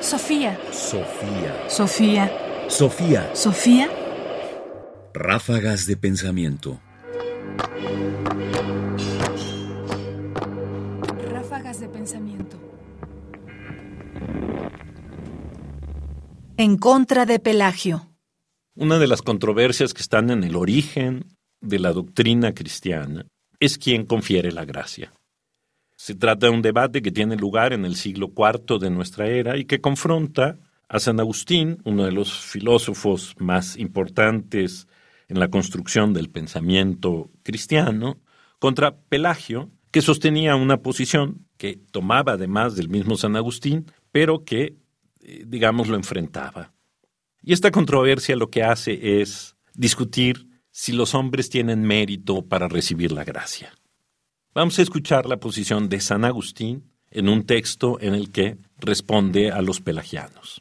Sofía. Sofía. Sofía. Sofía. Sofía. Ráfagas de pensamiento. Ráfagas de pensamiento. En contra de Pelagio. Una de las controversias que están en el origen de la doctrina cristiana es quién confiere la gracia. Se trata de un debate que tiene lugar en el siglo IV de nuestra era y que confronta a San Agustín, uno de los filósofos más importantes en la construcción del pensamiento cristiano, contra Pelagio, que sostenía una posición que tomaba además del mismo San Agustín, pero que, eh, digamos, lo enfrentaba. Y esta controversia lo que hace es discutir si los hombres tienen mérito para recibir la gracia. Vamos a escuchar la posición de San Agustín en un texto en el que responde a los pelagianos.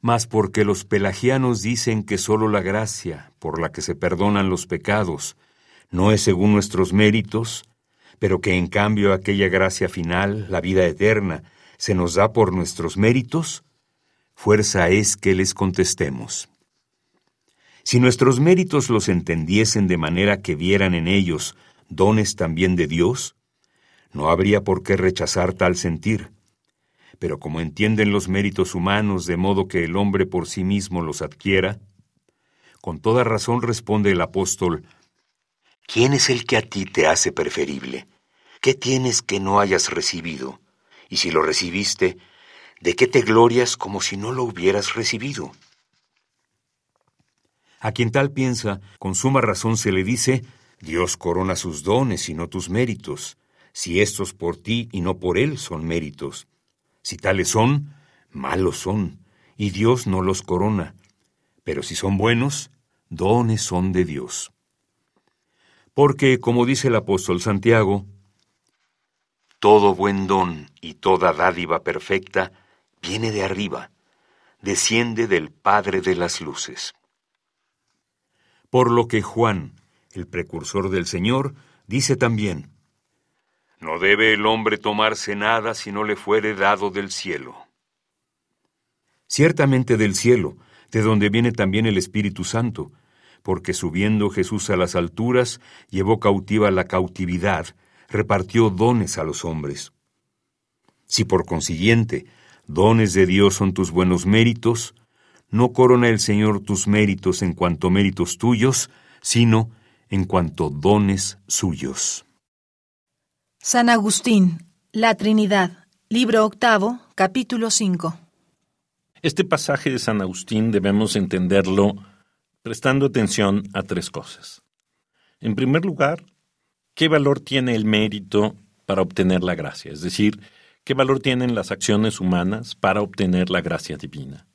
Mas porque los pelagianos dicen que sólo la gracia, por la que se perdonan los pecados, no es según nuestros méritos, pero que en cambio aquella gracia final, la vida eterna, se nos da por nuestros méritos, fuerza es que les contestemos. Si nuestros méritos los entendiesen de manera que vieran en ellos dones también de Dios, no habría por qué rechazar tal sentir. Pero como entienden los méritos humanos de modo que el hombre por sí mismo los adquiera, con toda razón responde el apóstol, ¿Quién es el que a ti te hace preferible? ¿Qué tienes que no hayas recibido? Y si lo recibiste, ¿de qué te glorias como si no lo hubieras recibido? A quien tal piensa, con suma razón se le dice, Dios corona sus dones y no tus méritos, si estos por ti y no por Él son méritos. Si tales son, malos son, y Dios no los corona. Pero si son buenos, dones son de Dios. Porque, como dice el apóstol Santiago, todo buen don y toda dádiva perfecta viene de arriba, desciende del Padre de las Luces. Por lo que Juan, el precursor del Señor, dice también, No debe el hombre tomarse nada si no le fuere dado del cielo. Ciertamente del cielo, de donde viene también el Espíritu Santo, porque subiendo Jesús a las alturas, llevó cautiva la cautividad, repartió dones a los hombres. Si por consiguiente dones de Dios son tus buenos méritos, no corona el Señor tus méritos en cuanto méritos tuyos, sino en cuanto dones suyos. San Agustín, La Trinidad, libro octavo, capítulo 5. Este pasaje de San Agustín debemos entenderlo prestando atención a tres cosas. En primer lugar, ¿qué valor tiene el mérito para obtener la gracia? Es decir, ¿qué valor tienen las acciones humanas para obtener la gracia divina?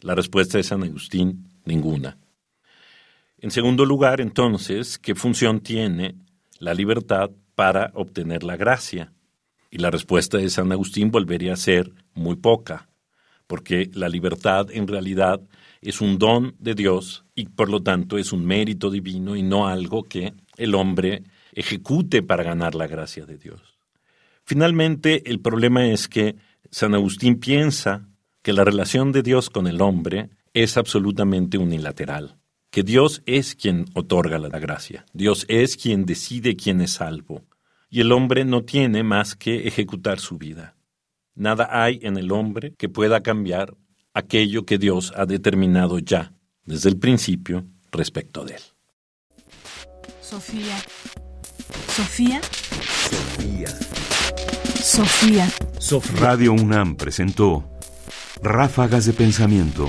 La respuesta de San Agustín, ninguna. En segundo lugar, entonces, ¿qué función tiene la libertad para obtener la gracia? Y la respuesta de San Agustín volvería a ser muy poca, porque la libertad en realidad es un don de Dios y por lo tanto es un mérito divino y no algo que el hombre ejecute para ganar la gracia de Dios. Finalmente, el problema es que San Agustín piensa que la relación de Dios con el hombre es absolutamente unilateral que Dios es quien otorga la gracia, Dios es quien decide quién es salvo, y el hombre no tiene más que ejecutar su vida. Nada hay en el hombre que pueda cambiar aquello que Dios ha determinado ya, desde el principio, respecto de él. Sofía. Sofía. Sofía. Sofía. Radio UNAM presentó Ráfagas de Pensamiento